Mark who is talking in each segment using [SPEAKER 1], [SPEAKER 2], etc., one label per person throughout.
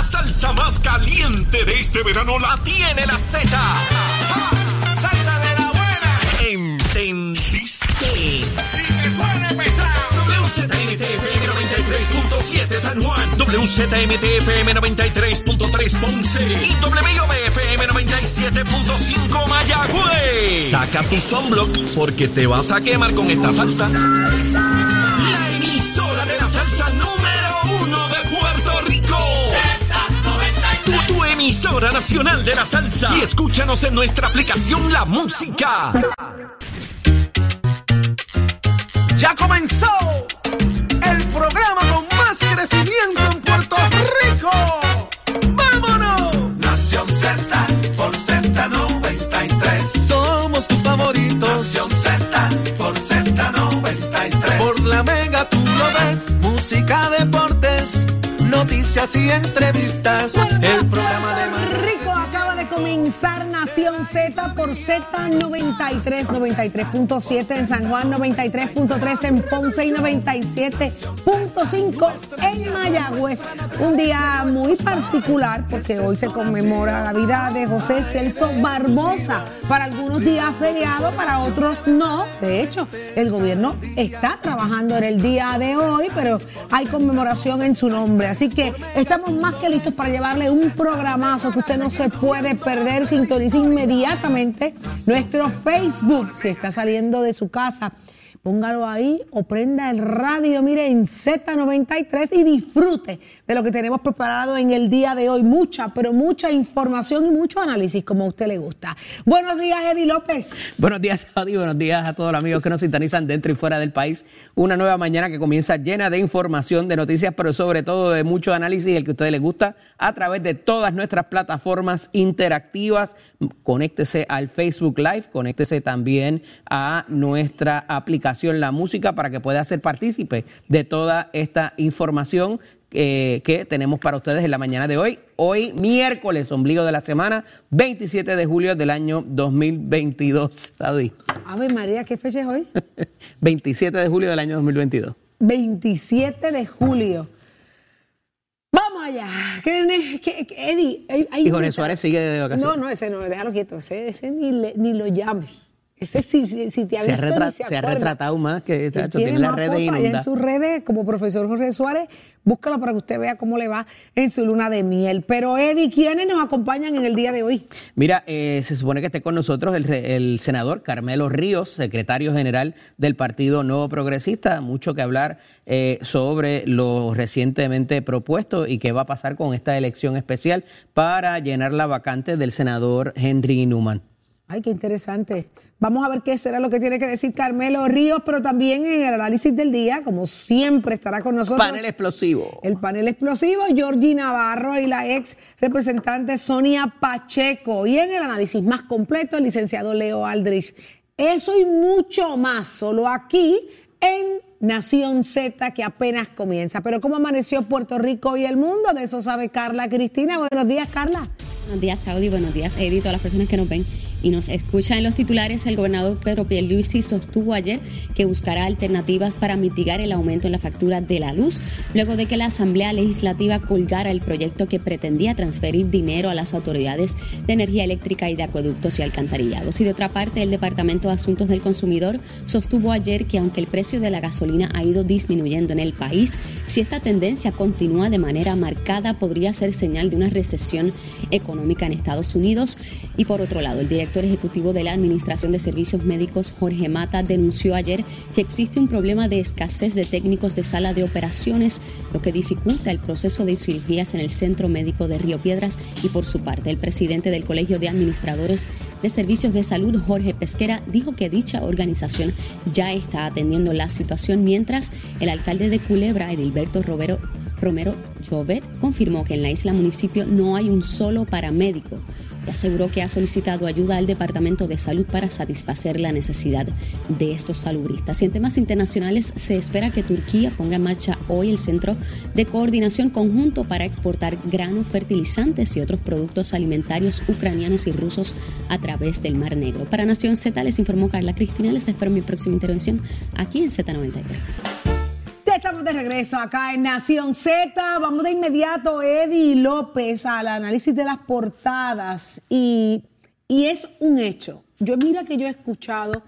[SPEAKER 1] La salsa más caliente de este verano la tiene la Z. ¡Salsa de la buena! ¿Entendiste? Y que suene pesado. WZMTFM 93.7 San Juan, WZMTFM 93.3 Ponce y WIOBFM 97.5 Mayagüez. Saca tu sunblock porque te vas a quemar con esta salsa. La emisora de la salsa número emisora nacional de la salsa. Y escúchanos en nuestra aplicación La Música.
[SPEAKER 2] Ya comenzó noticias y entrevistas. El programa de más
[SPEAKER 3] comenzar Nación Z por Z93, 93.7 en San Juan, 93.3 en Ponce y 97.5 en Mayagüez. Un día muy particular porque hoy se conmemora la vida de José Celso Barbosa. Para algunos días feriado, para otros no. De hecho, el gobierno está trabajando en el día de hoy, pero hay conmemoración en su nombre. Así que estamos más que listos para llevarle un programazo que usted no se puede perder. Sintonice inmediatamente nuestro Facebook. Si está saliendo de su casa, póngalo ahí o prenda el radio, mire, en Z93 y disfrute de lo que tenemos preparado en el día de hoy. Mucha, pero mucha información y mucho análisis como a usted le gusta. Buenos días, Eddie López.
[SPEAKER 4] Buenos días, Saudi. Buenos días a todos los amigos que nos sintonizan dentro y fuera del país. Una nueva mañana que comienza llena de información, de noticias, pero sobre todo de mucho análisis, el que a ustedes les gusta, a través de todas nuestras plataformas interactivas. Conéctese al Facebook Live, conéctese también a nuestra aplicación La Música para que pueda ser partícipe de toda esta información eh, que tenemos para ustedes en la mañana de hoy. Hoy, miércoles, ombligo de la semana, 27 de julio del año 2022. Saudi.
[SPEAKER 3] Ave María, ¿qué fecha es hoy?
[SPEAKER 4] 27 de julio del año 2022.
[SPEAKER 3] 27 de julio. Vamos allá. ¿Qué- qué- qué- Eddie, hay- hay
[SPEAKER 4] Y Jorge Suárez sigue de vacaciones.
[SPEAKER 3] No, no, ese no, déjalo quieto. Ese, ese ni, le- ni lo llames. Ese sí, si, si te ha
[SPEAKER 4] se, ha
[SPEAKER 3] visto
[SPEAKER 4] retra-
[SPEAKER 3] ni se
[SPEAKER 4] se ha
[SPEAKER 3] acuerda.
[SPEAKER 4] retratado más que
[SPEAKER 3] Y
[SPEAKER 4] chacho, tiene
[SPEAKER 3] tiene
[SPEAKER 4] redes
[SPEAKER 3] fotos allá en sus redes como profesor Jorge Suárez. Búscalo para que usted vea cómo le va en su luna de miel. Pero Eddie, ¿quiénes nos acompañan en el día de hoy?
[SPEAKER 4] Mira, eh, se supone que esté con nosotros el, el senador Carmelo Ríos, secretario general del Partido Nuevo Progresista. Mucho que hablar eh, sobre lo recientemente propuesto y qué va a pasar con esta elección especial para llenar la vacante del senador Henry Newman.
[SPEAKER 3] Ay, qué interesante. Vamos a ver qué será lo que tiene que decir Carmelo Ríos, pero también en el análisis del día, como siempre, estará con nosotros.
[SPEAKER 4] Panel explosivo.
[SPEAKER 3] El panel explosivo, Georgie Navarro y la ex representante Sonia Pacheco. Y en el análisis más completo, el licenciado Leo Aldrich. Eso y mucho más, solo aquí en Nación Z, que apenas comienza. Pero ¿cómo amaneció Puerto Rico y el mundo? De eso sabe Carla Cristina. Buenos días, Carla.
[SPEAKER 5] Buenos días, Saudi. Buenos días, Edith, todas las personas que nos ven y nos escuchan en los titulares. El gobernador Pedro Pierluisi sostuvo ayer que buscará alternativas para mitigar el aumento en la factura de la luz, luego de que la Asamblea Legislativa colgara el proyecto que pretendía transferir dinero a las autoridades de energía eléctrica y de acueductos y alcantarillados. Y de otra parte, el Departamento de Asuntos del Consumidor sostuvo ayer que aunque el precio de la gasolina ha ido disminuyendo en el país, si esta tendencia continúa de manera marcada, podría ser señal de una recesión económica en Estados Unidos. Y por otro lado, el director ejecutivo de la Administración de Servicios Médicos, Jorge Mata, denunció ayer que existe un problema de escasez de técnicos de sala de operaciones, lo que dificulta el proceso de cirugías en el Centro Médico de Río Piedras. Y por su parte, el presidente del Colegio de Administradores de Servicios de Salud, Jorge Pesquera, dijo que dicha organización ya está atendiendo la situación, mientras el alcalde de Culebra, Edilberto Romero, Romero Llovet, confirmó que en la isla municipio no hay un solo paramédico aseguró que ha solicitado ayuda al Departamento de Salud para satisfacer la necesidad de estos salubristas. Y en temas internacionales se espera que Turquía ponga en marcha hoy el Centro de Coordinación Conjunto para exportar granos, fertilizantes y otros productos alimentarios ucranianos y rusos a través del Mar Negro. Para Nación Z les informó Carla Cristina. Les espero mi próxima intervención aquí en Z93.
[SPEAKER 3] Estamos de regreso acá en Nación Z. Vamos de inmediato, Eddie López, al análisis de las portadas. Y, y es un hecho. Yo mira que yo he escuchado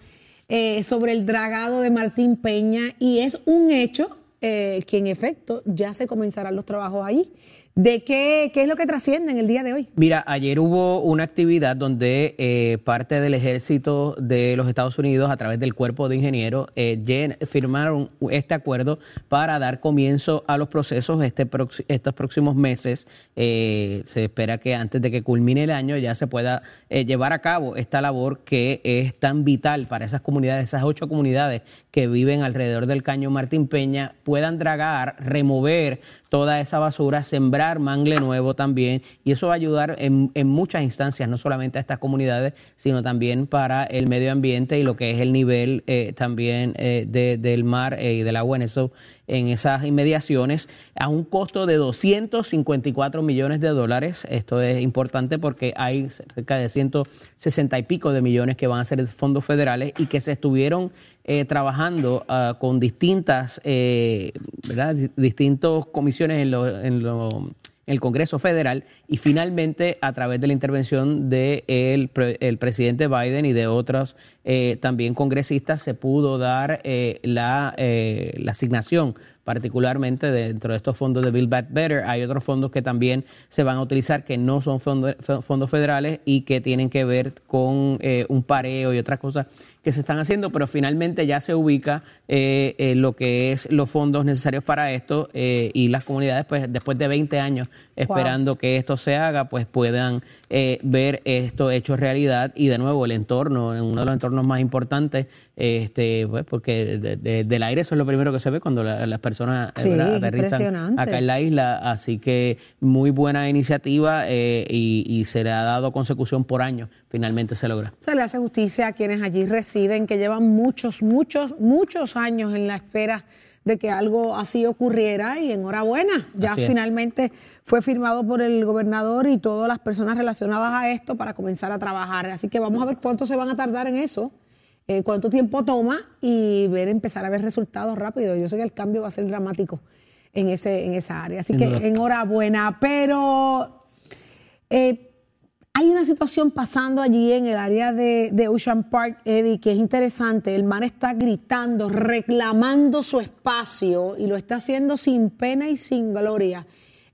[SPEAKER 3] eh, sobre el dragado de Martín Peña y es un hecho eh, que en efecto ya se comenzarán los trabajos ahí. ¿De qué, qué es lo que trasciende en el día de hoy?
[SPEAKER 4] Mira, ayer hubo una actividad donde eh, parte del ejército de los Estados Unidos, a través del cuerpo de ingenieros, eh, firmaron este acuerdo para dar comienzo a los procesos este estos próximos meses. Eh, se espera que antes de que culmine el año ya se pueda llevar a cabo esta labor que es tan vital para esas comunidades, esas ocho comunidades que viven alrededor del caño Martín Peña, puedan dragar, remover toda esa basura, sembrar mangle nuevo también, y eso va a ayudar en, muchas instancias, no solamente a estas comunidades, sino también para el medio ambiente y lo que es el nivel eh, también eh, del mar eh, y del agua en eso en esas inmediaciones a un costo de 254 millones de dólares. Esto es importante porque hay cerca de 160 y pico de millones que van a ser fondos federales y que se estuvieron eh, trabajando uh, con distintas, eh, ¿verdad? distintas comisiones en, en, en, el Congreso Federal y finalmente a través de la intervención del de el presidente Biden y de otros eh, también congresistas se pudo dar eh, la, eh, la asignación particularmente dentro de estos fondos de Build Back Better. Hay otros fondos que también se van a utilizar que no son fondos, fondos federales y que tienen que ver con eh, un pareo y otras cosas que se están haciendo, pero finalmente ya se ubica eh, eh, lo que es los fondos necesarios para esto eh, y las comunidades, pues después de 20 años esperando que esto se haga, pues puedan eh, ver esto hecho realidad. Y de nuevo el entorno, uno de los entornos más importantes, este, pues porque de, de, del aire eso es lo primero que se ve cuando la, las personas
[SPEAKER 3] sí,
[SPEAKER 4] aterrizan acá en la isla, así que muy buena iniciativa y, y, se le ha dado consecución por año, finalmente se logra.
[SPEAKER 3] Se le hace justicia a quienes allí residen, que llevan muchos, muchos, muchos años en la espera de que algo así ocurriera y enhorabuena, ya finalmente fue firmado por el gobernador y todas las personas relacionadas a esto para comenzar a trabajar. Así que vamos a ver cuánto se van a tardar en eso, eh, cuánto tiempo toma y ver, empezar a ver resultados rápidos. Yo sé que el cambio va a ser dramático en, ese, en esa área. Así que enhorabuena, pero... Eh, hay una situación pasando allí en el área de, Ocean Park, Eddie, que es interesante. El mar está gritando, reclamando su espacio y lo está haciendo sin pena y sin gloria.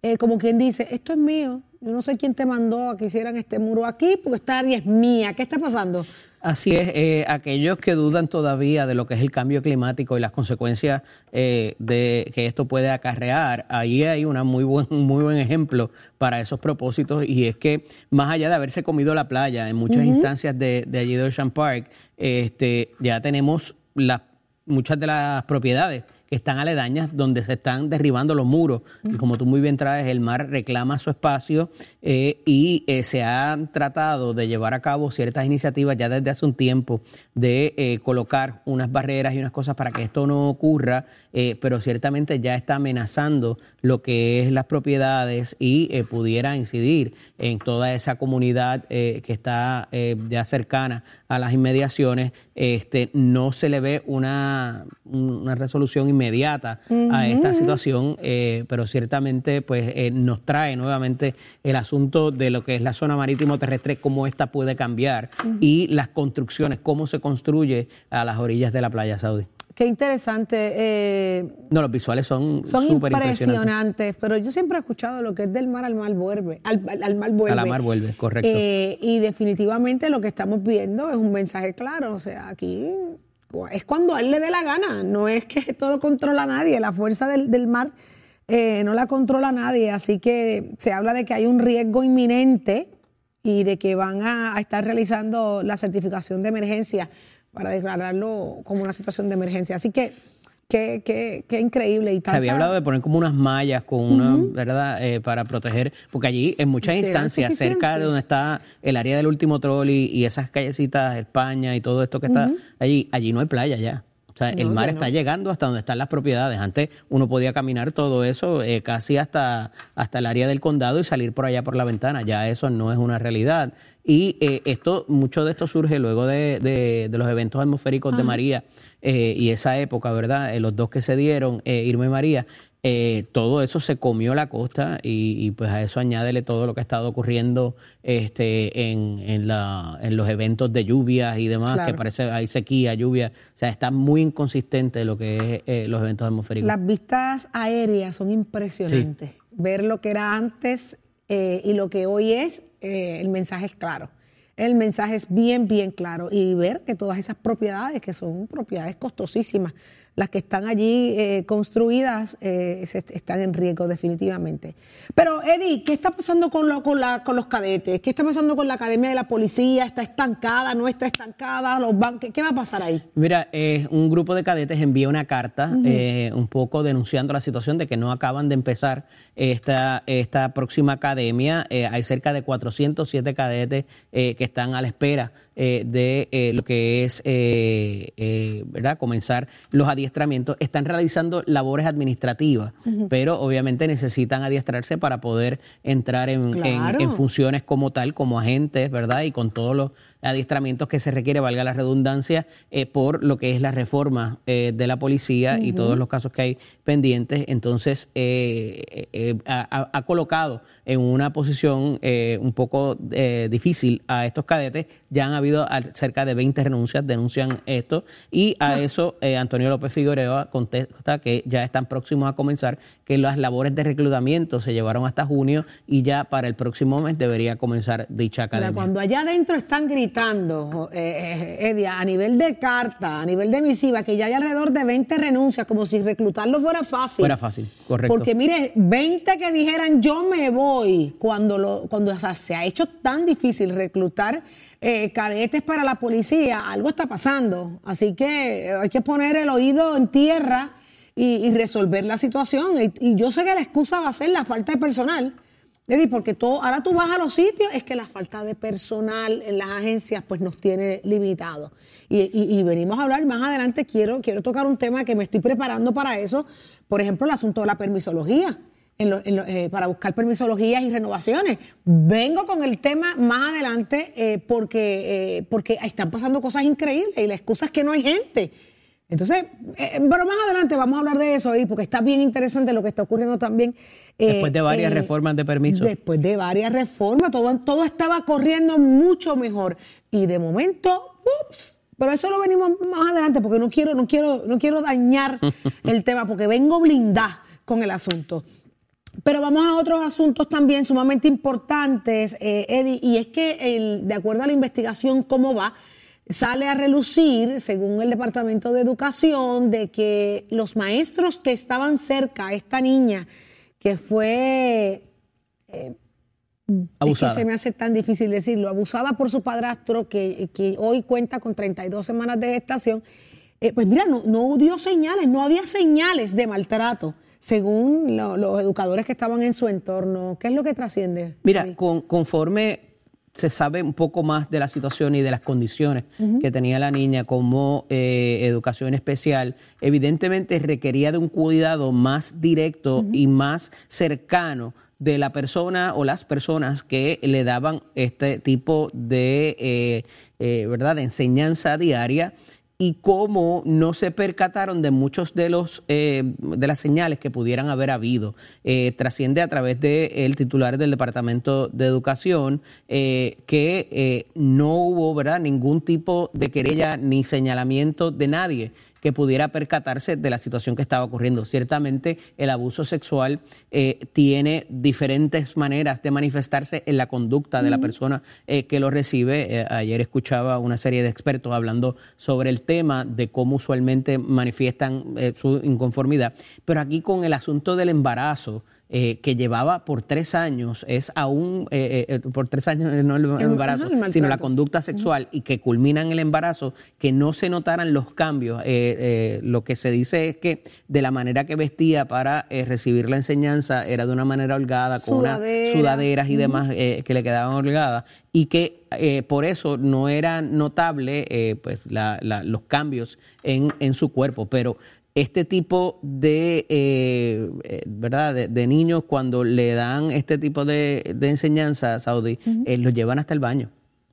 [SPEAKER 3] Eh, como quien dice, esto es mío. Yo no sé quién te mandó a que hicieran este muro aquí, porque esta área es mía. ¿Qué está pasando?
[SPEAKER 4] Así es, eh, aquellos que dudan todavía de lo que es el cambio climático y las consecuencias eh, de que esto puede acarrear, ahí hay una muy buen, muy buen ejemplo para esos propósitos y es que más allá de haberse comido la playa en muchas uh -huh. instancias de, de, allí de Ocean Park, este, ya tenemos las, muchas de las propiedades que están aledañas, donde se están derribando los muros. Y como tú muy bien traes, el mar reclama su espacio eh, y eh, se han tratado de llevar a cabo ciertas iniciativas ya desde hace un tiempo de eh, colocar unas barreras y unas cosas para que esto no ocurra, pero ciertamente ya está amenazando lo que es las propiedades y pudiera incidir en toda esa comunidad que está ya cercana a las inmediaciones. Este, no se le ve una, una resolución inmediata uh -huh. a esta situación, eh, pero ciertamente pues eh, nos trae nuevamente el asunto de lo que es la zona marítimo terrestre, cómo esta puede cambiar uh -huh. y las construcciones, cómo se construye a las orillas de la playa saudí.
[SPEAKER 3] Qué interesante. Eh,
[SPEAKER 4] no, los visuales son
[SPEAKER 3] son impresionantes,
[SPEAKER 4] impresionantes.
[SPEAKER 3] pero yo siempre he escuchado lo que es del mar al mar vuelve, al, al mar vuelve.
[SPEAKER 4] A la mar vuelve, correcto.
[SPEAKER 3] Eh, y definitivamente lo que estamos viendo es un mensaje claro, o sea, aquí es cuando a él le dé la gana, no es que esto lo controla nadie, la fuerza del, del mar eh, no la controla nadie, así que se habla de que hay un riesgo inminente y de que van a estar realizando la certificación de emergencia para declararlo como una situación de emergencia. Así que Qué, qué, qué, increíble. Y
[SPEAKER 4] tanta... Se había hablado de poner como unas mallas con una, uh -huh. ¿verdad? Eh, para proteger, porque allí en muchas instancias, cerca de donde está el área del último trolley y esas callecitas, España y todo esto que está uh -huh. allí, allí no hay playa ya. O sea, el mar está
[SPEAKER 3] no.
[SPEAKER 4] llegando hasta donde están las propiedades. Antes uno podía caminar todo eso eh, casi hasta, hasta el área del condado y salir por allá por la ventana. Ya eso no es una realidad. Y eh, esto, mucho de esto surge luego de, de- de los eventos atmosféricos de María eh, y esa época, ¿verdad? Eh, los dos que se dieron, eh, Irma y María. eh, todo eso se comió la costa y, y, pues a eso añádele todo lo que ha estado ocurriendo este, en, en, la, en los eventos de lluvias y demás,
[SPEAKER 3] Claro.
[SPEAKER 4] que parece hay sequía, lluvia, o sea, está muy inconsistente lo que es eh, los eventos atmosféricos.
[SPEAKER 3] Las vistas aéreas son impresionantes. Ver lo que era antes eh, y lo que hoy es, eh, el mensaje es claro. El mensaje es bien, bien claro. Y ver que todas esas propiedades, que son propiedades costosísimas, las que están allí eh, construidas, eh, se- están en riesgo definitivamente. Pero, Eddie, ¿qué está pasando con, lo- con, la- con los cadetes? ¿Qué está pasando con la Academia de la Policía? ¿Está estancada? ¿No está estancada? ¿Los ¿Qué, va a pasar ahí?
[SPEAKER 4] Mira, eh, un grupo de cadetes envía una carta un poco denunciando la situación de que no acaban de empezar esta, esta próxima academia. Hay cerca de 407 cadetes que están a la espera eh, de eh, lo que es eh, eh, ¿verdad? comenzar los adiestramientos. Están realizando labores administrativas, pero obviamente necesitan adiestrarse para poder entrar en, en- funciones como tal, como agentes, ¿verdad? Y con todos los adiestramientos que se requiere, valga la redundancia, eh, por lo que es la reforma eh, de la policía y todos los casos que hay pendientes. Entonces, eh, eh, ha, colocado en una posición un poco difícil a estos cadetes. Ya han habido cerca de 20 renuncias, denuncian esto, y a eso eh, Antonio López Figueroa contesta que ya están próximos a comenzar, que las labores de reclutamiento se llevaron hasta junio y ya para el próximo mes debería comenzar dicha academia.
[SPEAKER 3] cuando allá adentro están gritando, eh, eh, Edia, a nivel de carta, a nivel de misiva, que ya hay alrededor de 20 renuncias, como si reclutarlo fuera fácil.
[SPEAKER 4] Fuera fácil, correcto.
[SPEAKER 3] Porque mire, 20 que dijeran yo me voy, cuando, lo, cuando o sea, se ha hecho tan difícil reclutar eh, cadetes para la policía, algo está pasando. Así que eh, hay que poner el oído en tierra y, y resolver la situación. Y, y yo sé que la excusa va a ser la falta de personal. Porque todo, ahora tú vas a los sitios, es que la falta de personal en las agencias pues nos tiene limitados. Y, y- venimos a hablar más adelante, quiero, quiero tocar un tema que me estoy preparando para eso, por ejemplo, el asunto de la permisología, eh, para buscar permisologías y renovaciones. Vengo con el tema más adelante eh, porque, eh, porque están pasando cosas increíbles y la excusa es que no hay gente. Entonces, eh, pero más adelante vamos a hablar de eso ahí, porque está bien interesante lo que está ocurriendo también. eh,
[SPEAKER 4] Después de varias
[SPEAKER 3] eh,
[SPEAKER 4] reformas de permiso.
[SPEAKER 3] Después de varias reformas, todo, todo estaba corriendo mucho mejor. Y de momento, ups, pero eso lo venimos más adelante, porque no quiero, no quiero, no quiero dañar el tema, porque vengo blindada con el asunto. Pero vamos a otros asuntos también sumamente importantes, eh, Eddie, y es que el- de acuerdo a la investigación, cómo va, sale a relucir, según el Departamento de Educación, de que los maestros que estaban cerca a esta niña, que fue
[SPEAKER 4] Abusada.
[SPEAKER 3] es que se me hace tan difícil decirlo, abusada por su padrastro, que, que hoy cuenta con 32 semanas de gestación, eh, pues mira, no, no dio señales, no había señales de maltrato, según lo- los educadores que estaban en su entorno. ¿Qué es lo que trasciende?
[SPEAKER 4] Mira, con- conforme se sabe un poco más de la situación y de las condiciones que tenía la niña como eh, educación especial, evidentemente requería de un cuidado más directo y más cercano de la persona o las personas que le daban este tipo de, eh, eh, ¿verdad? de enseñanza diaria y cómo no se percataron de muchos de los eh, de las señales que pudieran haber habido. Eh, trasciende a través del titular del Departamento de Educación eh, que eh, no hubo ¿verdad? ningún tipo de querella ni señalamiento de nadie que pudiera percatarse de la situación que estaba ocurriendo. Ciertamente el abuso sexual eh, tiene diferentes maneras de manifestarse en la conducta de la persona eh, que lo recibe. Eh, ayer escuchaba una serie de expertos hablando sobre el tema de cómo usualmente manifiestan eh, su inconformidad, pero aquí con el asunto del embarazo, eh, que llevaba por tres años, es aún, eh, eh, por tres años no el,
[SPEAKER 3] El-
[SPEAKER 4] embarazo,
[SPEAKER 3] el
[SPEAKER 4] sino la conducta sexual y que culmina en el embarazo, que no se notaran los cambios. Eh, eh, lo que se dice es que de la manera que vestía para eh, recibir la enseñanza era de una manera holgada, con unas
[SPEAKER 3] Sudadera.
[SPEAKER 4] sudaderas y demás eh, que le quedaban holgadas y que eh, por eso no era notable eh, pues, la- la- los cambios en, en su cuerpo. Pero este tipo de, eh, eh, ¿verdad? De, de niños cuando le dan este tipo de, de enseñanza, Saudi, eh, los llevan hasta el baño.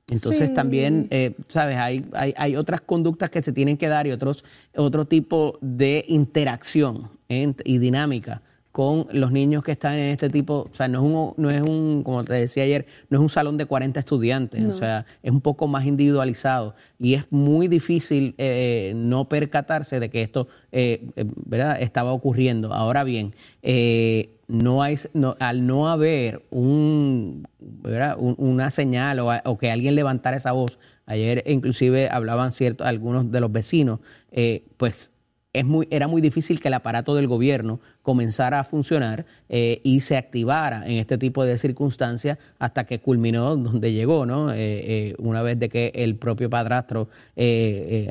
[SPEAKER 4] Entonces
[SPEAKER 3] Sí.
[SPEAKER 4] también, eh, sabes, hay, hay, hay otras conductas que se tienen que dar y otros, otro tipo de interacción ¿eh? y dinámica con los niños que están en este tipo, o sea, no es un, no es un como te decía ayer, no es un salón de 40 estudiantes, o sea, es un poco más individualizado y es muy difícil eh, no percatarse de que esto, eh, eh, ¿verdad?, estaba ocurriendo. Ahora bien, eh, no hay, no- al no haber un, ¿verdad? un- una señal o, a- o que alguien levantara esa voz, ayer inclusive hablaban ciertos algunos de los vecinos, eh, pues es muy, era muy difícil que el aparato del gobierno comenzara a funcionar eh, y se activara en este tipo de circunstancias hasta que culminó donde llegó, ¿no? Eh, eh, una vez de que el propio padrastro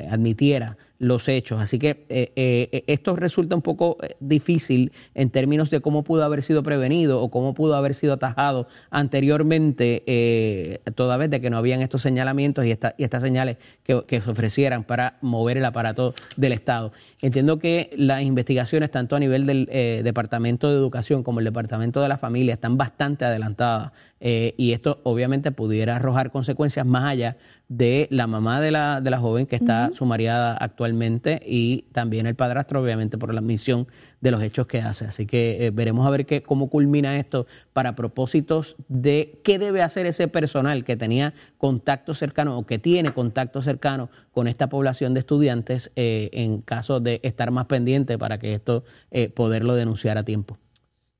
[SPEAKER 4] admitiera los hechos. Así que eh, eh, esto resulta un poco eh, difícil en términos de cómo pudo haber sido prevenido o cómo pudo haber sido atajado anteriormente, toda vez de que no habían estos señalamientos y, esta- y estas señales que, que se ofrecieran para mover el aparato del Estado. Entiendo que las investigaciones, tanto a nivel del Departamento de Educación como el Departamento de la Familia, están bastante adelantadas eh, y esto obviamente pudiera arrojar consecuencias más allá de la mamá de la, de la joven que está sumariada actualmente y también el padrastro, obviamente, por la admisión de los hechos que hace. Así que eh, veremos a ver qué, cómo culmina esto para propósitos de qué debe hacer ese personal que tenía contacto cercano o que tiene contacto cercano con esta población de estudiantes eh, en caso de estar más pendiente para que esto eh, poderlo denunciar a tiempo.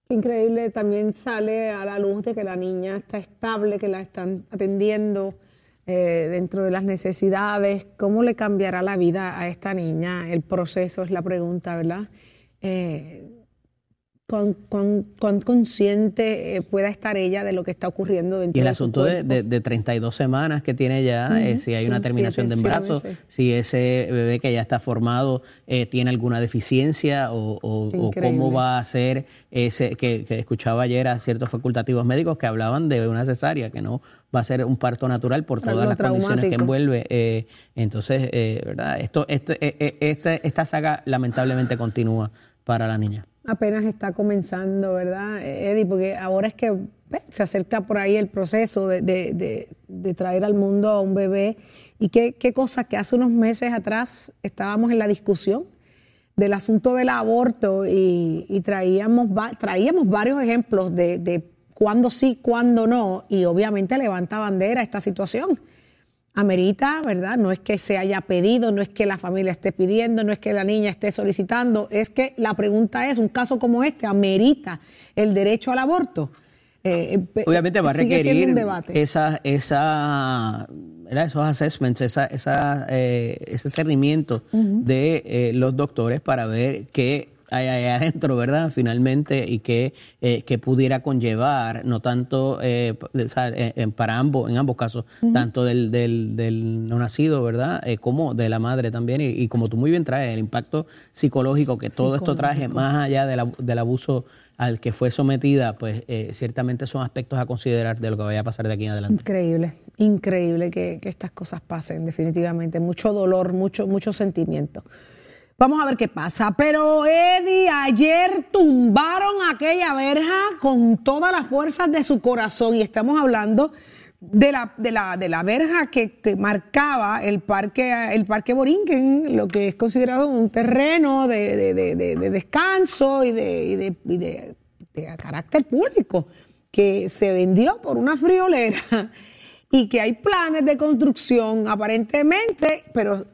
[SPEAKER 3] Increíble, también sale a la luz de que la niña está estable, que la están atendiendo eh, dentro de las necesidades. ¿Cómo le cambiará la vida a esta niña? El proceso es la pregunta, ¿verdad? Eh, ¿cuán, cuán- cuán consciente eh, pueda estar ella de lo que está ocurriendo dentro
[SPEAKER 4] Y el
[SPEAKER 3] de
[SPEAKER 4] asunto de, de, de 32 semanas que tiene ya, eh, si hay
[SPEAKER 3] Son
[SPEAKER 4] una terminación
[SPEAKER 3] siete,
[SPEAKER 4] de embarazo, si ese bebé que ya está formado eh, tiene alguna deficiencia o, o- o
[SPEAKER 3] Increíble.
[SPEAKER 4] cómo va a ser ese, que, que escuchaba ayer a ciertos facultativos médicos que hablaban de una cesárea, que no va a ser un parto natural por
[SPEAKER 3] Algo
[SPEAKER 4] todas las condiciones que envuelve. eh, entonces, eh, ¿verdad? Esto, este, este- esta saga lamentablemente continúa para la niña.
[SPEAKER 3] Apenas está comenzando, ¿verdad, Eddie? Porque ahora es que se acerca por ahí el proceso de, de- de- traer al mundo a un bebé. Y qué, qué cosa que hace unos meses atrás estábamos en la discusión del asunto del aborto y, y traíamos, traíamos varios ejemplos de, de cuándo sí, cuándo no, y obviamente levanta bandera esta situación amerita, ¿verdad? No es que se haya pedido, no es que la familia esté pidiendo, no es que la niña esté solicitando, es que la pregunta es, un caso como este amerita el derecho al aborto. Eh, eh,
[SPEAKER 4] Obviamente va a requerir esa, esa, esos assessments, esa, esa, eh, ese cernimiento de eh, los doctores para ver qué hay ahí adentro, ¿verdad? Finalmente, y qué, eh, qué pudiera conllevar, no tanto eh, eh, para ambos, en ambos casos, tanto del, del, del no nacido, ¿verdad? Eh, como de la madre también, y, y como tú muy bien traes, el impacto psicológico que todo esto trae, más allá del, abu- del abuso al que fue sometida, pues eh, ciertamente son aspectos a considerar de lo que vaya a pasar de aquí en adelante.
[SPEAKER 3] Increíble, increíble que, que estas cosas pasen, definitivamente. Mucho dolor, mucho, mucho sentimiento. Vamos a ver qué pasa. Pero Eddie, ayer tumbaron aquella verja con todas las fuerzas de su corazón y estamos hablando de la, de la, de la verja que, que marcaba el parque, el parque Borinquen, lo que es considerado un terreno de, de- de- de- de descanso y y y de carácter público, que se vendió por una friolera y que hay planes de construcción aparentemente, pero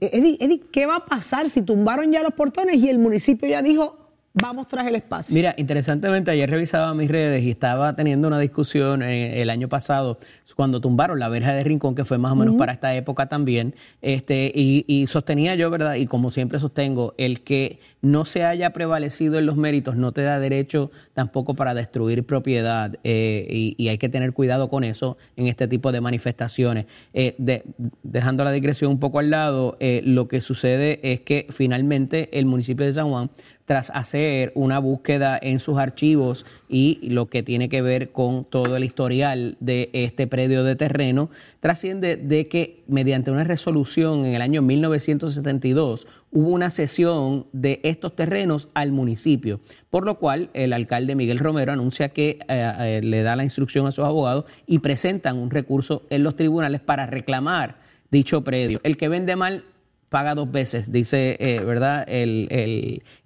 [SPEAKER 3] Eddie, Eddie, ¿qué va a pasar si tumbaron ya los portones y el municipio ya dijo, vamos tras el espacio.
[SPEAKER 4] Mira, interesantemente, ayer revisaba mis redes y estaba teniendo una discusión eh, el año pasado cuando tumbaron la verja de Rincón, que fue más o menos para esta época también, este, y, y sostenía yo, ¿verdad? Y como siempre sostengo, el que no se haya prevalecido en los méritos no te da derecho tampoco para destruir propiedad eh, y, y hay que tener cuidado con eso en este tipo de manifestaciones. Eh, de- dejando la digresión un poco al lado, lo que sucede es que finalmente el municipio de San Juan tras hacer una búsqueda en sus archivos y lo que tiene que ver con todo el historial de este predio de terreno, trasciende de que mediante una resolución en el año 1972 hubo una cesión de estos terrenos al municipio, por lo cual el alcalde Miguel Romero anuncia que eh, eh, le da la instrucción a sus abogados y presentan un recurso en los tribunales para reclamar dicho predio. El que vende mal paga dos veces, dice, eh, ¿verdad? El,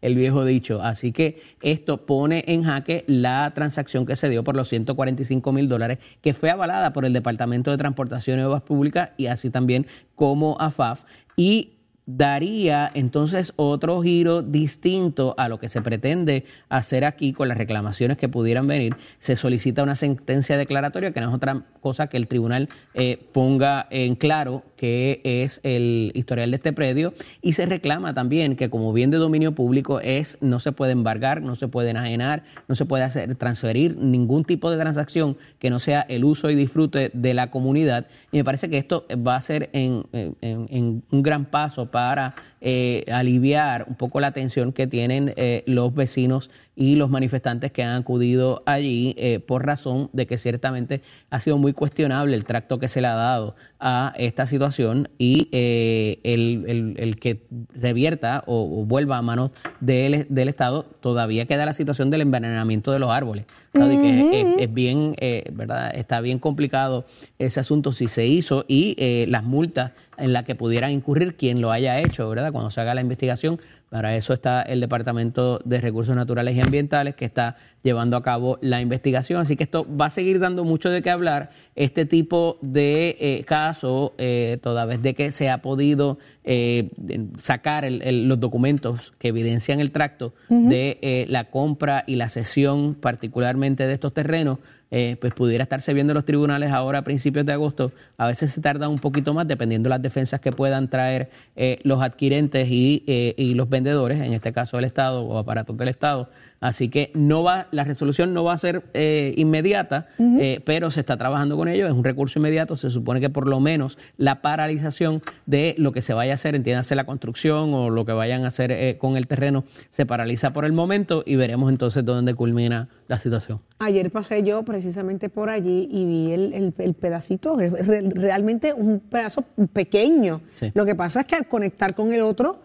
[SPEAKER 4] el- viejo dicho. Así que esto pone en jaque la transacción que se dio por los 145 mil dólares, que fue avalada por el Departamento de Transportación y Obras Públicas y así también como AFAF. Y daría entonces otro giro distinto a lo que se pretende hacer aquí con las reclamaciones que pudieran venir. Se solicita una sentencia declaratoria, que no es otra cosa que el tribunal eh, ponga en claro que es el historial de este predio. Y se reclama también que como bien de dominio público es no se puede embargar, no se puede enajenar, no se puede hacer transferir ningún tipo de transacción que no sea el uso y disfrute de la comunidad. Y me parece que esto va a ser en un gran paso para eh, aliviar un poco la tensión que tienen eh, los vecinos y los manifestantes que han acudido allí eh, por razón de que ciertamente ha sido muy cuestionable el tracto que se le ha dado a esta situación y eh, el, el- el que revierta o, o vuelva a manos del, del Estado, todavía queda la situación del envenenamiento de los árboles. ¿sabe? Que es, es- es bien, eh, ¿verdad? Está bien complicado ese asunto si se hizo y eh, las multas en las que pudieran incurrir quien lo haya hecho, ¿verdad? Cuando se haga la investigación, para eso está el Departamento de Recursos Naturales y Ambientales que está llevando a cabo la investigación. Así que esto va a seguir dando mucho de qué hablar. Este tipo de eh, caso, eh, toda vez de que se ha podido eh, sacar el- el- los documentos que evidencian el tracto de eh, la compra y la cesión particularmente de estos terrenos, eh, pues pudiera estarse viendo en los tribunales ahora a principios de agosto. A veces se tarda un poquito más dependiendo de las defensas que puedan traer eh, los adquirentes y, eh, y los vendedores, en este caso el Estado o aparatos del Estado. Así que no va, la resolución no va a ser eh, inmediata, eh, pero se está trabajando con ello. Es un recurso inmediato. Se supone que por lo menos la paralización de lo que se vaya a hacer, entiéndase la construcción o lo que vayan a hacer eh, con el terreno, se paraliza por el momento y veremos entonces dónde culmina la situación.
[SPEAKER 3] Ayer pasé yo precisamente por allí y vi el, el- el pedacito, realmente un pedazo pequeño.
[SPEAKER 4] Sí.
[SPEAKER 3] Lo que pasa es que al conectar con el otro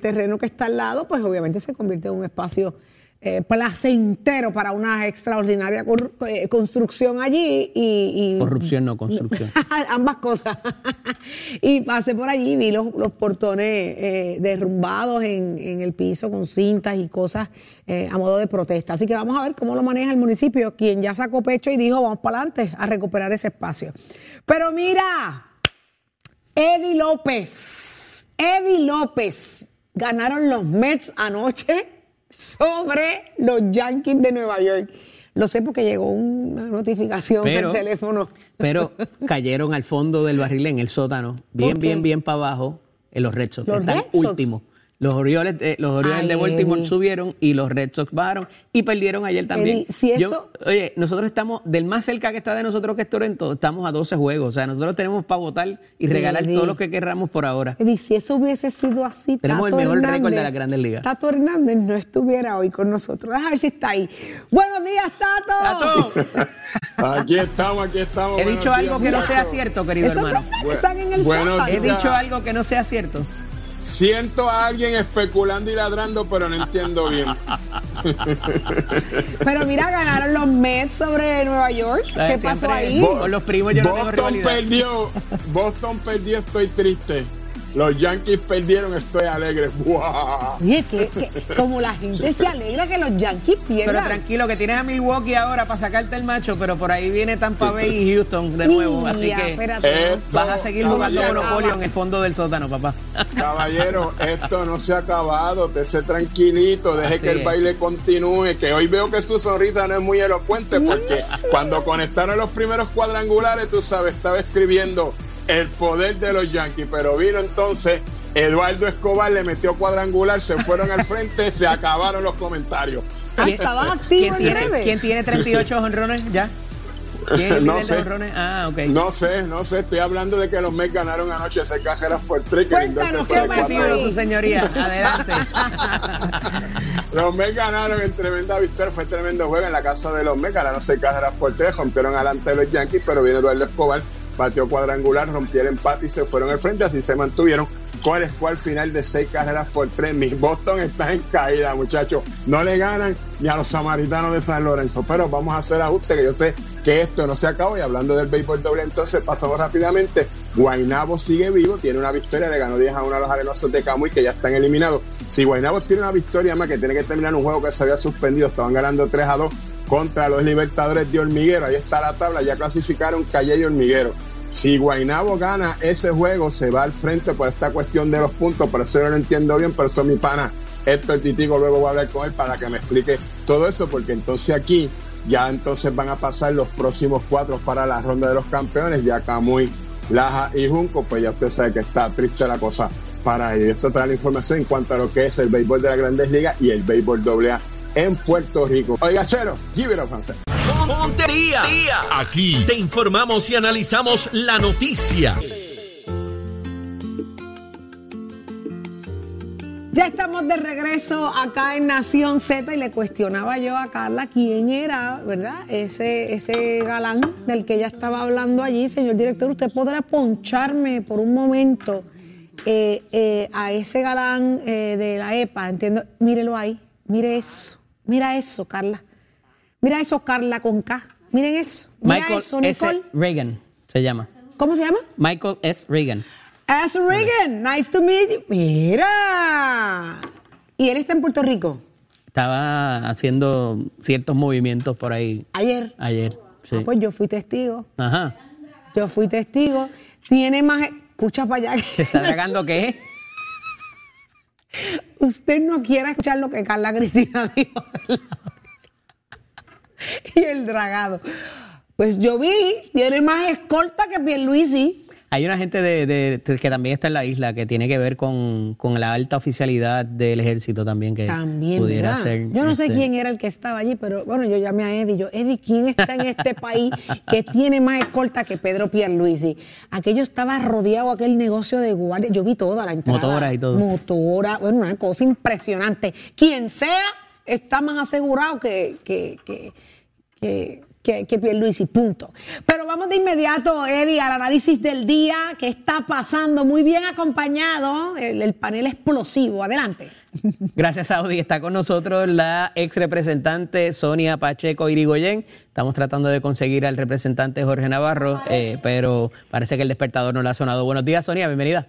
[SPEAKER 3] terreno que está al lado, pues obviamente se convierte en un espacio eh, placentero para una extraordinaria eh, construcción allí y, y-
[SPEAKER 4] Corrupción, no construcción.
[SPEAKER 3] Ambas cosas. y pasé por allí y vi los, los portones eh, derrumbados en, en el piso con cintas y cosas a modo de protesta. Así que vamos a ver cómo lo maneja el municipio, quien ya sacó pecho y dijo, vamos para adelante a recuperar ese espacio. Pero mira, Eddie López, Eddie López, ganaron los Mets anoche sobre los Yankees de Nueva York. Lo sé porque llegó una notificación
[SPEAKER 4] Pero-
[SPEAKER 3] al teléfono.
[SPEAKER 4] Pero cayeron al fondo del barril en el sótano, bien, bien, bien para abajo, en los Red Sox.
[SPEAKER 3] ¿Los
[SPEAKER 4] Están
[SPEAKER 3] Red Sox?
[SPEAKER 4] últimos. Los Orioles, de- los Orioles
[SPEAKER 3] Ay,
[SPEAKER 4] de Baltimore subieron y los Red Sox bajaron y perdieron ayer también.
[SPEAKER 3] Eddie, si
[SPEAKER 4] Yo-
[SPEAKER 3] eso-
[SPEAKER 4] oye, nosotros estamos, del más cerca que está de nosotros que es Toronto, estamos a 12 juegos. O sea, nosotros tenemos para votar y regalar todo lo que querramos por ahora.
[SPEAKER 3] Eddie, si eso hubiese sido así,
[SPEAKER 4] Tenemos el
[SPEAKER 3] Tato
[SPEAKER 4] mejor récord de
[SPEAKER 3] Hernández-
[SPEAKER 4] las Grandes Ligas.
[SPEAKER 3] Tato Hernández no estuviera hoy con nosotros. Déjame ver si está ahí. Buenos días, Tato.
[SPEAKER 4] Tato,
[SPEAKER 6] Aquí estamos, aquí estamos.
[SPEAKER 4] he dicho algo
[SPEAKER 6] días,
[SPEAKER 4] que no sea cierto, querido hermano.
[SPEAKER 3] profes están en el.
[SPEAKER 4] He dicho algo que no sea cierto.
[SPEAKER 6] Siento a alguien especulando y ladrando, pero no entiendo bien.
[SPEAKER 3] Pero mira, ganaron los Mets sobre Nueva York. ¿Qué pasó ahí?
[SPEAKER 6] Bo-
[SPEAKER 4] Con los primos yo no tengo
[SPEAKER 6] Boston
[SPEAKER 4] rivalidad.
[SPEAKER 6] perdió. Boston perdió, estoy triste. Los Yankees perdieron, estoy alegre. ¡Buah!
[SPEAKER 3] Oye, que, que como la gente se alegra que los Yankees pierdan.
[SPEAKER 4] Pero tranquilo, que tienes a Milwaukee ahora para sacarte el macho, pero por ahí viene Tampa Bay y Houston de nuevo. Así
[SPEAKER 3] Ya,
[SPEAKER 4] que
[SPEAKER 3] espérate.
[SPEAKER 6] Esto,
[SPEAKER 4] vas a seguir jugando Monopolio en el fondo del sótano, papá.
[SPEAKER 6] Caballero, esto no se ha acabado. Te tranquilito, deje
[SPEAKER 4] Así
[SPEAKER 6] que el
[SPEAKER 4] es.
[SPEAKER 6] baile continúe. Que hoy veo que su sonrisa no es muy elocuente porque cuando conectaron los primeros cuadrangulares, tú sabes, estaba escribiendo el poder de los Yankees. Pero vino entonces Eduardo Escobar, le metió cuadrangular, se fueron al frente, se acabaron los comentarios.
[SPEAKER 3] Ah, estaban activos
[SPEAKER 4] ¿Quién
[SPEAKER 3] en
[SPEAKER 4] tiene,
[SPEAKER 3] redes.
[SPEAKER 4] ¿Quién tiene 38 honrones ya? ¿Quién
[SPEAKER 6] No sé.
[SPEAKER 4] honrones? Ah, ok.
[SPEAKER 6] No sé, no sé, estoy hablando de que los Mets ganaron anoche seis carreras por tres, que
[SPEAKER 3] Cuéntanos,
[SPEAKER 6] Lindor se
[SPEAKER 3] ¿qué.
[SPEAKER 4] Decido,
[SPEAKER 3] ahí?
[SPEAKER 4] su señoría. Adelante.
[SPEAKER 6] Los Mets ganaron en tremenda victoria, fue tremendo juego en la casa de los Mets, ganaron seis carreras por tres, rompieron adelante de los Yankees, pero viene Eduardo Escobar, batió cuadrangular, rompió el empate y se fueron al frente, así se mantuvieron con el score final de seis carreras por tres. Mis Boston está en caída, muchachos. No le ganan ni a los samaritanos de San Lorenzo, pero vamos a hacer ajustes, que yo sé que esto no se acaba. Y hablando del béisbol doble, entonces pasamos rápidamente. Guainabo sigue vivo, tiene una victoria, le ganó 10 a 1 a los arenosos de Camuy, que ya están eliminados. Si Guainabo tiene una victoria más, que tiene que terminar un juego que se había suspendido, estaban ganando 3 a 2 contra los Libertadores de Hormiguero. Ahí está la tabla, ya clasificaron Calle y Hormiguero. Si Guainabo gana ese juego, se va al frente por esta cuestión de los puntos. Por eso yo lo entiendo bien, pero eso mi pana Héctor Titigo luego voy a hablar con él para que me explique todo eso, porque entonces aquí ya entonces van a pasar los próximos cuatro para la ronda de los campeones, ya Camuy, Laja y Junco, pues ya usted sabe que está triste la cosa para ellos. Esto trae la información en cuanto a lo que es el béisbol de las grandes ligas y el béisbol doble A en Puerto Rico. Oiga, Chero, give it up, francés.
[SPEAKER 1] Ponte día. Aquí te informamos y analizamos la noticia.
[SPEAKER 3] Ya estamos de regreso acá en Nación Z y le cuestionaba yo a Carla quién era, ¿verdad? Ese, ese galán del que ella estaba hablando allí. Señor director, ¿usted podrá poncharme por un momento eh, eh, a ese galán eh, de la EPA? Entiendo. Mírelo ahí. Mire eso. Mira eso, Carla. Mira eso, Carla con K. Miren eso. Mira
[SPEAKER 4] Michael
[SPEAKER 3] eso,
[SPEAKER 4] S.
[SPEAKER 3] Nicole.
[SPEAKER 4] Reagan se llama.
[SPEAKER 3] ¿Cómo se llama?
[SPEAKER 4] Michael S. Reagan.
[SPEAKER 3] As Reagan. Nice to meet you. Mira. Y él está en Puerto Rico.
[SPEAKER 4] Estaba haciendo ciertos movimientos por ahí
[SPEAKER 3] Ayer.
[SPEAKER 4] ayer. Sí.
[SPEAKER 3] Ah, pues yo fui testigo.
[SPEAKER 4] Ajá.
[SPEAKER 3] Yo fui testigo. Tiene más. Escucha para allá.
[SPEAKER 4] ¿Te está tragando qué?
[SPEAKER 3] Usted no quiere escuchar lo que Carla Cristina dijo. y el dragado. Pues yo vi, tiene más escolta que Pierluisi.
[SPEAKER 4] Hay una gente de, de- que también está en la isla que tiene que ver con, con la alta oficialidad del ejército también que
[SPEAKER 3] También,
[SPEAKER 4] pudiera
[SPEAKER 3] ¿verdad?
[SPEAKER 4] ser.
[SPEAKER 3] Yo no sé
[SPEAKER 4] este,
[SPEAKER 3] quién era el que estaba allí, pero bueno, yo llamé a Eddie. Yo, Eddie, ¿quién está en este país que tiene más escolta que Pedro Pierluisi? Aquello estaba rodeado, aquel negocio de guardia. Yo vi toda la entrada.
[SPEAKER 4] Motoras y todo.
[SPEAKER 3] Motora, bueno, una cosa impresionante. Quien sea está más asegurado que, que, que, que, que, que Pierluisi, punto. Pero vamos de inmediato, Eddie, al análisis del día. ¿Qué está pasando? Muy bien acompañado, el, el panel explosivo. Adelante.
[SPEAKER 4] Gracias, Saudi. Está con nosotros la ex representante Sonia Pacheco Irigoyen. Estamos tratando de conseguir al representante Jorge Navarro, eh, pero parece que el despertador no le ha sonado. Buenos días, Sonia, bienvenida.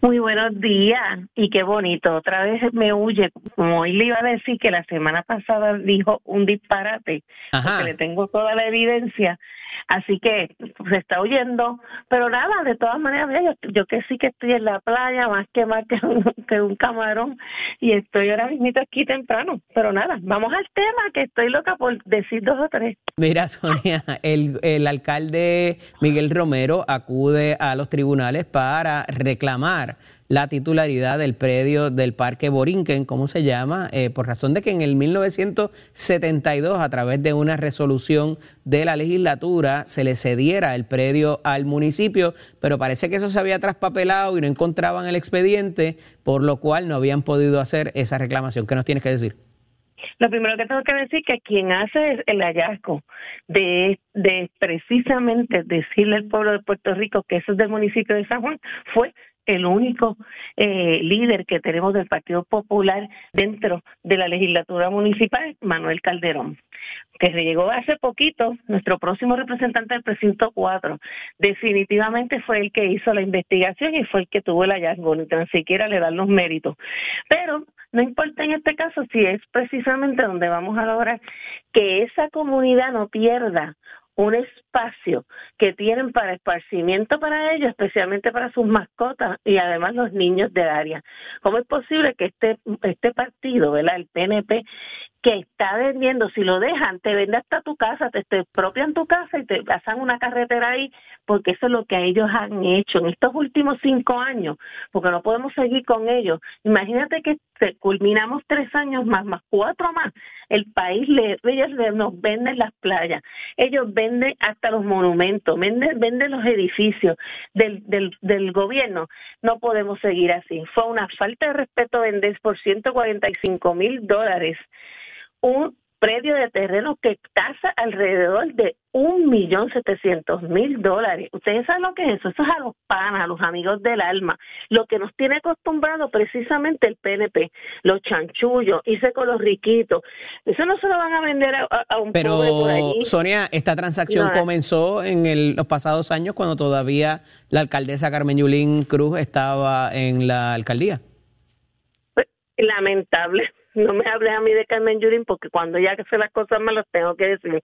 [SPEAKER 7] Muy buenos días y qué bonito. Otra vez me huye. Como hoy le iba a decir que la semana pasada dijo un disparate,
[SPEAKER 4] Ajá.
[SPEAKER 7] porque le tengo toda la evidencia. Así que se está huyendo. Pero nada, de todas maneras, mira, yo, yo que sí que estoy en la playa, más que más que un, que un camarón, y estoy ahora mismo aquí temprano. Pero nada, vamos al tema, que estoy loca por decir dos o tres.
[SPEAKER 4] Mira, Sonia, el, el alcalde Miguel Romero acude a los tribunales para reclamar la titularidad del predio del Parque Borinquen, ¿cómo se llama? Eh, por razón de que en el 1972, a través de una resolución de la legislatura, se le cediera el predio al municipio, pero parece que eso se había traspapelado y no encontraban el expediente, por lo cual no habían podido hacer esa reclamación. ¿Qué nos tienes que decir?
[SPEAKER 7] Lo primero que tengo que decir que quien hace el hallazgo de, de precisamente decirle al pueblo de Puerto Rico que eso es del municipio de San Juan fue el único eh, líder que tenemos del Partido Popular dentro de la legislatura municipal, Manuel Calderón, que se llegó hace poquito, nuestro próximo representante del precinto 4. Definitivamente fue el que hizo la investigación y fue el que tuvo el hallazgo, ni tan siquiera le dan los méritos. Pero no importa en este caso si es precisamente donde vamos a lograr que esa comunidad no pierda un espacio que tienen para esparcimiento para ellos, especialmente para sus mascotas y además los niños del área. ¿Cómo es posible que este, este partido, ¿verdad? el PNP, que está vendiendo, si lo dejan, te vende hasta tu casa, te, expropian tu casa y te pasan una carretera ahí, porque eso es lo que ellos han hecho en estos últimos cinco años, porque no podemos seguir con ellos. Imagínate que culminamos tres años más, más cuatro más, el país, le, ellos nos venden las playas, ellos venden hasta los monumentos, venden, venden los edificios del, del, del gobierno. No podemos seguir así. Fue una falta de respeto vender por 145 mil dólares un predio de terreno que tasa alrededor de un millón setecientos mil dólares. Ustedes saben lo que es eso, eso es a los panas, a los amigos del alma, lo que nos tiene acostumbrado precisamente el PNP, los chanchullos, hice con los riquitos, eso no se lo van a vender a, un
[SPEAKER 4] Pero,
[SPEAKER 7] pobre por allí.
[SPEAKER 4] Sonia, esta transacción comenzó en los pasados años cuando todavía la alcaldesa Carmen Yulín Cruz estaba en la alcaldía.
[SPEAKER 7] Pues, lamentable no me hables a mí de Carmen Yurín porque cuando ya hace las cosas me las tengo que decir.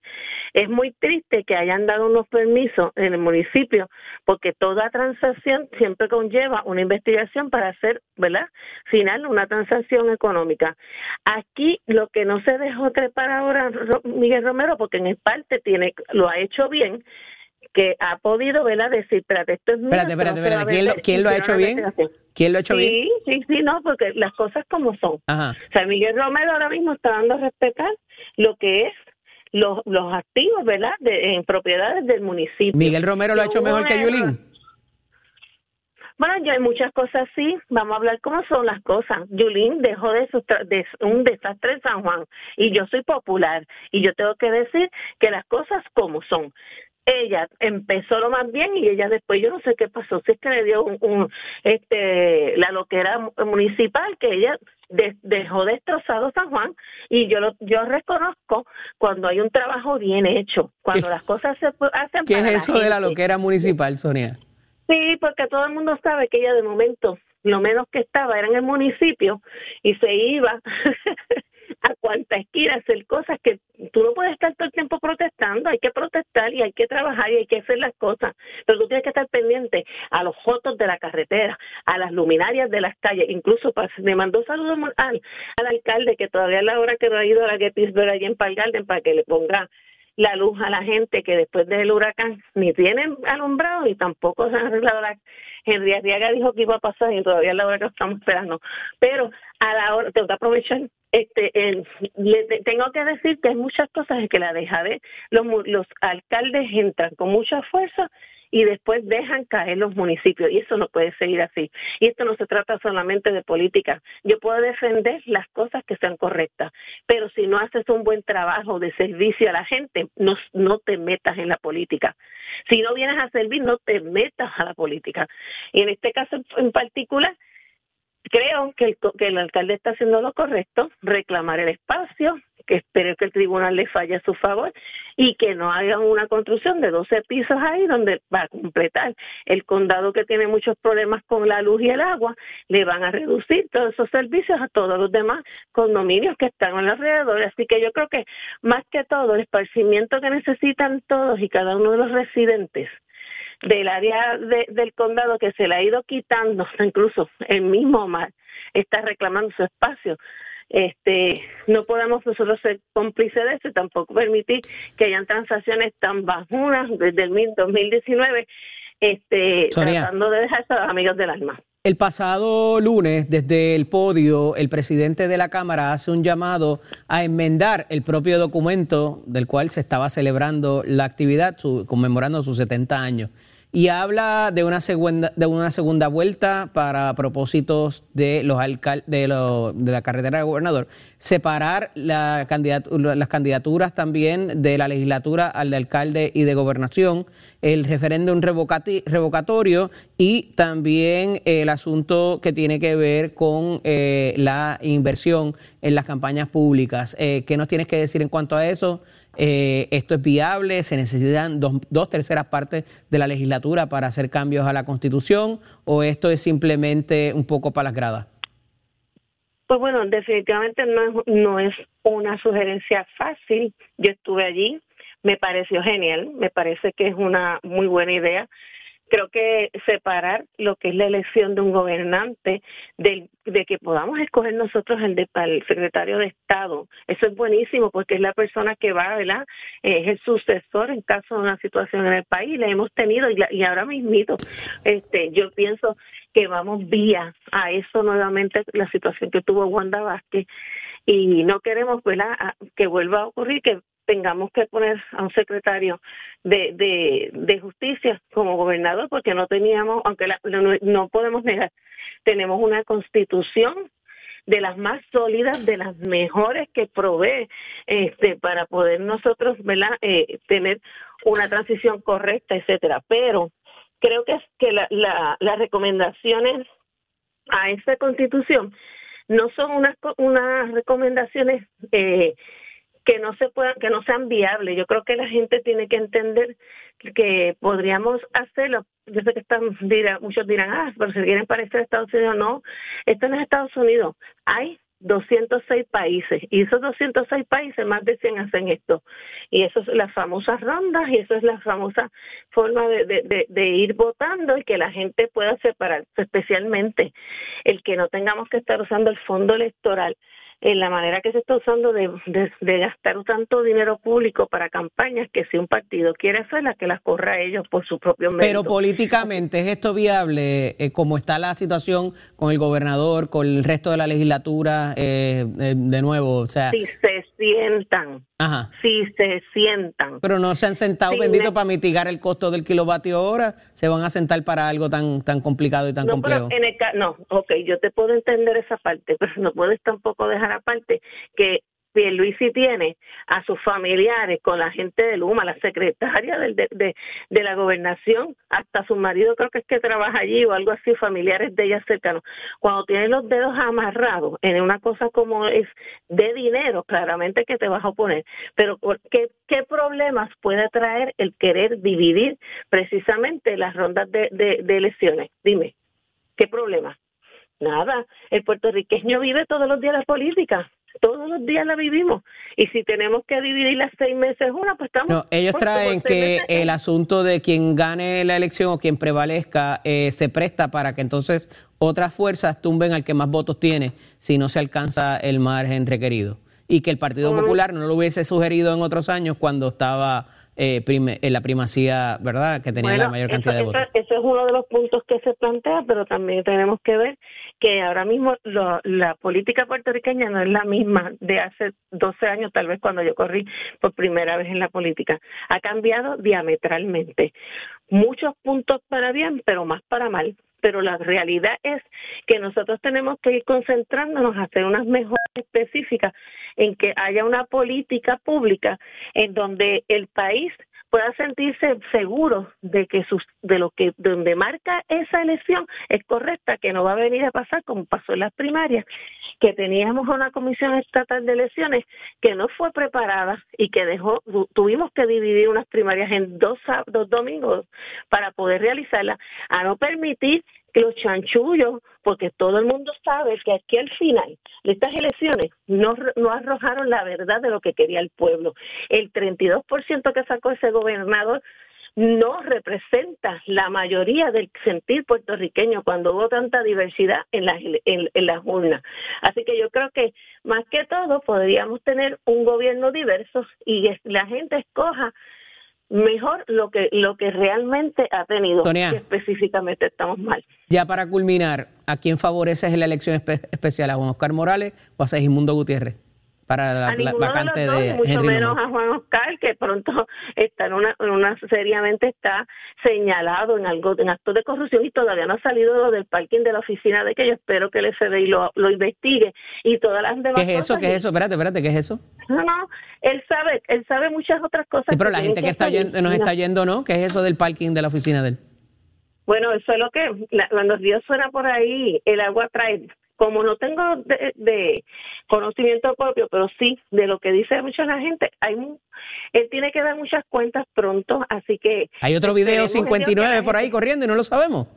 [SPEAKER 7] Es muy triste que hayan dado unos permisos en el municipio porque toda transacción siempre conlleva una investigación para hacer, ¿verdad? Final, una transacción económica. Aquí lo que no se dejó trepar ahora Miguel Romero porque en parte tiene lo ha hecho bien que ha podido, ¿verdad? Decir, espérate, esto es mío.
[SPEAKER 4] Espérate, espérate, espérate. ¿Quién, lo, ¿quién lo ha hecho bien? ¿Quién lo ha hecho
[SPEAKER 7] sí,
[SPEAKER 4] bien?
[SPEAKER 7] Sí, sí, no, porque las cosas como son.
[SPEAKER 4] Ajá.
[SPEAKER 7] O sea, Miguel Romero ahora mismo está dando a respetar lo que es los, los activos, ¿verdad? De, en propiedades del municipio.
[SPEAKER 4] ¿Miguel Romero lo ha hecho mejor que Yulín?
[SPEAKER 7] Bueno, yo hay muchas cosas sí, vamos a hablar cómo son las cosas. Yulín dejó de, de un desastre en San Juan y yo soy popular y yo tengo que decir que las cosas como son ella empezó lo más bien y ella después yo no sé qué pasó si es que le dio un, este la loquera municipal que ella dejó destrozado San Juan y yo lo, yo reconozco cuando hay un trabajo bien hecho cuando las cosas se hacen
[SPEAKER 4] ¿Qué es eso de la loquera municipal Sonia?
[SPEAKER 7] Sí, porque todo el mundo sabe que ella de momento lo menos que estaba era en el municipio y se iba a cuanta esquina hacer cosas que tú no puedes estar todo el tiempo protestando, hay que protestar y hay que trabajar y hay que hacer las cosas, pero tú tienes que estar pendiente a los fotos de la carretera, a las luminarias de las calles, incluso me mandó saludos al, al alcalde que todavía es la hora que no ha ido a la Gettysburg allí en Palgarden para que le ponga la luz a la gente que después del huracán ni tienen alumbrado ni tampoco se han arreglado la Henry Arriaga dijo que iba a pasar y todavía es la hora que estamos esperando. Pero a la hora tengo que aprovechar este le, tengo que decir que hay muchas cosas en que la de los, los alcaldes entran con mucha fuerza y después dejan caer los municipios. Y eso no puede seguir así. Y esto no se trata solamente de política. Yo puedo defender las cosas que sean correctas, pero si no haces un buen trabajo de servicio a la gente, no, no te metas en la política. Si no vienes a servir, no te metas a la política. Y en este caso en particular, creo que el, que el alcalde está haciendo lo correcto, reclamar el espacio, que espere que el tribunal le falle a su favor y que no hagan una construcción de 12 pisos ahí donde va a completar el condado que tiene muchos problemas con la luz y el agua, le van a reducir todos esos servicios a todos los demás condominios que están alrededor. Así que yo creo que más que todo el esparcimiento que necesitan todos y cada uno de los residentes del área del condado que se le ha ido quitando, incluso el mismo mar está reclamando su espacio. Este no podemos nosotros ser cómplices de eso y tampoco permitir que hayan transacciones tan bajunas desde el 2019 este tratando de dejar a los amigos del alma.
[SPEAKER 4] El pasado lunes, desde el podio, el presidente de la Cámara hace un llamado a enmendar el propio documento del cual se estaba celebrando la actividad, conmemorando sus 70 años y habla de una segunda, de una segunda vuelta para propósitos de los alcal de, de la carretera del gobernador. Separar la las candidaturas también de la legislatura al de alcalde y de gobernación, el referéndum revocatorio y también el asunto que tiene que ver con eh, la inversión en las campañas públicas. Eh, ¿Qué nos tienes que decir en cuanto a eso? Eh, ¿Esto es viable? ¿Se necesitan dos, dos terceras partes de la legislatura para hacer cambios a la Constitución? ¿O esto es simplemente un poco para las gradas?
[SPEAKER 7] Pues bueno, definitivamente no es, no es una sugerencia fácil. Yo estuve allí, me pareció genial, me parece que es una muy buena idea creo que separar lo que es la elección de un gobernante de, de que podamos escoger nosotros el, de, secretario de Estado. Eso es buenísimo porque es la persona que va, ¿verdad? Es el sucesor en caso de una situación en el país. La hemos tenido y, y ahora mismito, este, yo pienso que vamos vía a eso nuevamente, la situación que tuvo Wanda Vázquez y no queremos ¿verdad? que vuelva a ocurrir que tengamos que poner a un secretario de, de, justicia como gobernador porque no teníamos, aunque no, podemos negar, tenemos una constitución de las más sólidas, de las mejores que provee este, para poder nosotros. Eh, tener una transición correcta, etcétera. Pero creo que que la, la, las recomendaciones a esa constitución no son unas, unas recomendaciones eh, que no se puedan, que no sean viables. Yo creo que la gente tiene que entender que podríamos hacerlo. Yo sé que están, dirá, muchos dirán, ah, pero si quieren parecer Estados Unidos, no. Esto no es Estados Unidos. Hay 206 países y esos 206 países más de 100 hacen esto y eso es las famosas rondas y eso es la famosa forma de, de, de, ir votando y que la gente pueda separar especialmente el que no tengamos que estar usando el fondo electoral en la manera que se está usando de, de, gastar tanto dinero público para campañas que si un partido quiere hacerlas, que las corra ellos por su propio medio.
[SPEAKER 4] Pero políticamente, ¿es esto viable eh, como está la situación con el gobernador, con el resto de la legislatura, eh, eh, de nuevo? O sea,
[SPEAKER 7] si se sientan, Ajá. si se sientan.
[SPEAKER 4] Pero no se han sentado, bendito, para mitigar el costo del kilovatio hora, se van a sentar para algo tan tan complicado y tan complejo.
[SPEAKER 7] en el, no, ok, yo te puedo entender esa parte, pero no puedes tampoco dejar aparte que Pierluisi tiene a sus familiares con la gente de Luma, la secretaria de, la gobernación, hasta su marido creo que es que trabaja allí o algo así, familiares de ella cercanos. Cuando tienes los dedos amarrados en una cosa como es de dinero, claramente que te vas a oponer. Pero ¿qué, qué problemas puede traer el querer dividir precisamente las rondas de, elecciones? Dime, ¿qué problemas? Nada, el puertorriqueño vive todos los días la política, todos los días la vivimos. Y si tenemos que dividir las seis meses una, pues estamos...
[SPEAKER 4] No, ellos traen que el asunto de quien gane la elección o quien prevalezca eh, se presta para que entonces otras fuerzas tumben al que más votos tiene si no se alcanza el margen requerido. Y que el Partido Popular no lo hubiese sugerido en otros años cuando estaba eh, en la primacía, ¿verdad? Que tenía la mayor cantidad de votos.
[SPEAKER 7] Ese es uno de los puntos que se plantea, pero también tenemos que ver que ahora mismo la política puertorriqueña no es la misma de hace 12 años, tal vez cuando yo corrí por primera vez en la política. Ha cambiado diametralmente. Muchos puntos para bien, pero más para mal pero la realidad es que nosotros tenemos que ir concentrándonos a hacer unas mejoras específicas en que haya una política pública en donde el país pueda sentirse seguro de que sus, de lo que donde marca esa elección es correcta, que no va a venir a pasar como pasó en las primarias, que teníamos una comisión estatal de elecciones que no fue preparada y que dejó tuvimos que dividir unas primarias en dos dos domingos para poder realizarla, a no permitir los chanchullos, porque todo el mundo sabe que aquí al final de estas elecciones no, no arrojaron la verdad de lo que quería el pueblo. El 32% que sacó ese gobernador no representa la mayoría del sentir puertorriqueño cuando hubo tanta diversidad en las, en, en las urnas. Así que yo creo que más que todo podríamos tener un gobierno diverso y la gente escoja mejor lo que lo que realmente ha tenido específicamente estamos mal.
[SPEAKER 4] Ya para culminar, ¿a quién favoreces en la elección especial? ¿A Juan Oscar Morales o a Segismundo Gutiérrez? Para la,
[SPEAKER 7] a
[SPEAKER 4] la
[SPEAKER 7] ninguno
[SPEAKER 4] vacante
[SPEAKER 7] de los dos,
[SPEAKER 4] de
[SPEAKER 7] mucho
[SPEAKER 4] Henry
[SPEAKER 7] menos
[SPEAKER 4] Lomar.
[SPEAKER 7] a Juan Oscar, que pronto está en una, en una seriamente está señalado en algo, en actos de corrupción y todavía no ha salido lo del parking de la oficina de que yo espero que el FBI lo, lo investigue y todas las demás
[SPEAKER 4] ¿Qué es eso? ¿Qué es eso? Espérate, espérate, ¿qué es eso?
[SPEAKER 7] No, no, él sabe, él sabe muchas otras cosas.
[SPEAKER 4] Sí, pero la gente que está oyendo, nos
[SPEAKER 7] No.
[SPEAKER 4] está oyendo, ¿no? ¿Qué es eso del parking de la oficina de él?
[SPEAKER 7] Bueno, eso es lo que, la- cuando el río suena por ahí, el agua trae, como no tengo de, de conocimiento propio, pero sí de lo que dice mucha la gente, hay él tiene que dar muchas cuentas pronto, así que...
[SPEAKER 4] Hay otro video
[SPEAKER 7] esperemos en Dios que
[SPEAKER 4] 59
[SPEAKER 7] la
[SPEAKER 4] por ahí corriendo y no lo sabemos.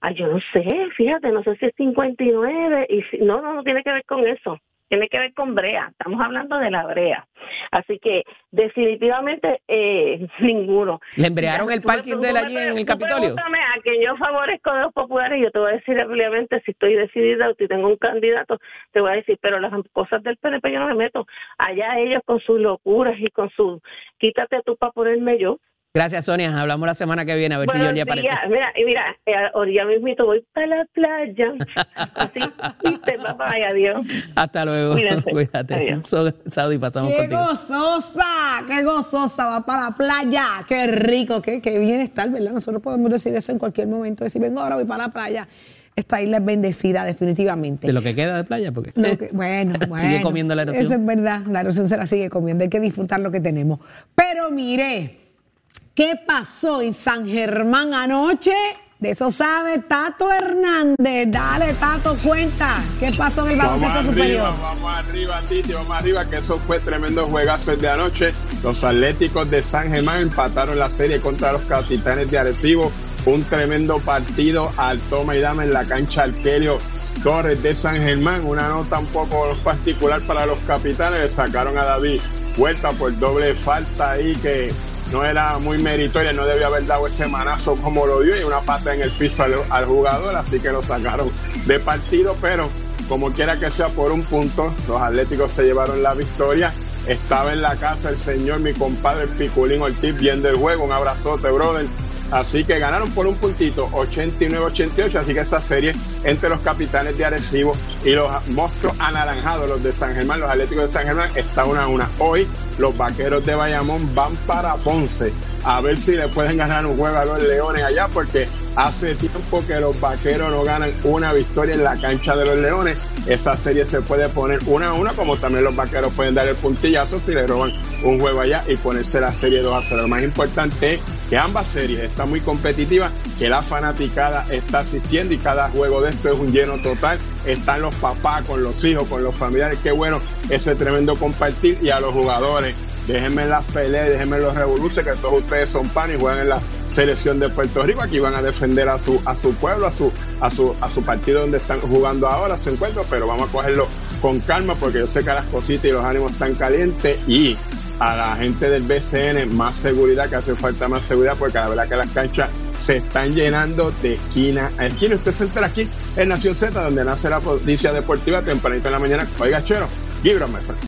[SPEAKER 7] Ay, yo no sé, fíjate, no sé si es 59 y si, no, no, no tiene que ver con eso. Tiene que ver con brea, estamos hablando de la brea. Así que definitivamente eh, ninguno.
[SPEAKER 4] ¿Le embrearon el parking de
[SPEAKER 7] me
[SPEAKER 4] allí en el Capitolio?
[SPEAKER 7] Pregúntame a quien yo favorezco de los populares y yo te voy a decir ampliamente si estoy decidida o si tengo un candidato, te voy a decir, pero las cosas del PNP yo no me meto. Allá ellos con sus locuras y con su quítate tú para ponerme yo.
[SPEAKER 4] Gracias, Sonia. Hablamos la semana que viene a ver si
[SPEAKER 7] Buenos
[SPEAKER 4] Georgie aparece.
[SPEAKER 7] Mira, y mira, eh, ahorita mismito voy para la playa. Así, viste, papá, adiós.
[SPEAKER 4] Hasta luego.
[SPEAKER 7] Cuídense.
[SPEAKER 4] Cuídate.
[SPEAKER 7] Adiós.
[SPEAKER 4] So- Saudi, pasamos
[SPEAKER 3] ¡Qué
[SPEAKER 4] contigo.
[SPEAKER 3] gozosa! ¡Qué gozosa! Va para la playa. ¡Qué rico! ¡Qué, qué bienestar, ¿verdad? Nosotros podemos decir eso en cualquier momento. Decir, vengo ahora, voy para la playa. Esta isla es bendecida, definitivamente.
[SPEAKER 4] De lo que queda de playa, porque
[SPEAKER 3] Lo que- bueno, bueno.
[SPEAKER 4] Sigue comiendo la erosión.
[SPEAKER 3] Eso es verdad, la erosión se la sigue comiendo, hay que disfrutar lo que tenemos. Pero mire, ¿qué pasó en San Germán anoche? De eso sabe Tato Hernández. Dale, Tato, cuenta. ¿Qué pasó en el baloncesto
[SPEAKER 6] arriba,
[SPEAKER 3] superior?
[SPEAKER 6] vamos arriba, Titi, vamos arriba, que eso fue tremendo juegazo el de anoche. Los Atléticos de San Germán empataron la serie contra los Capitanes de Arecibo. Un tremendo partido al toma y dame en la cancha Arquelio Torres de San Germán. Una nota un poco particular para los Capitanes. Le sacaron a David Vuelta por doble falta ahí que no era muy meritoria, no debía haber dado ese manazo como lo dio y una pata en el piso al, al jugador, así que lo sacaron de partido, pero como quiera que sea por un punto, los Atléticos se llevaron la victoria. Estaba en la casa el señor, mi compadre Piculín Ortiz, viendo el juego, un abrazote, brother. Así que ganaron por un puntito, 89-88. Así que esa serie entre los capitanes de Arecibo y los monstruos anaranjados, los de San Germán, los Atléticos de San Germán, está una a una. Hoy los vaqueros de Bayamón van para Ponce a ver si le pueden ganar un juego a los Leones allá, porque hace tiempo que los vaqueros no ganan una victoria en la cancha de los Leones. Esa serie se puede poner una a una, como también los vaqueros pueden dar el puntillazo si le roban un juego allá y ponerse la serie 2 a 0. Lo más importante es que ambas series están muy competitivas, que la fanaticada está asistiendo y cada juego de esto es un lleno total. Están los papás con los hijos, con los familiares. Qué bueno ese tremendo compartir y a los jugadores. Déjenme las peleas, déjenme los revoluciones, que todos ustedes son pan y juegan en la selección de Puerto Rico. Aquí van a defender a su, a su pueblo, a su, a su, a su partido donde están jugando ahora, se encuentran, pero vamos a cogerlo con calma porque yo sé que las cositas y los ánimos están calientes y a la gente del BCN más seguridad, que hace falta más seguridad porque la verdad que las canchas se están llenando de esquina a esquina. Usted se entera aquí en Nación Z, donde nace la policía deportiva tempranito en la mañana. Oiga, chero, friend.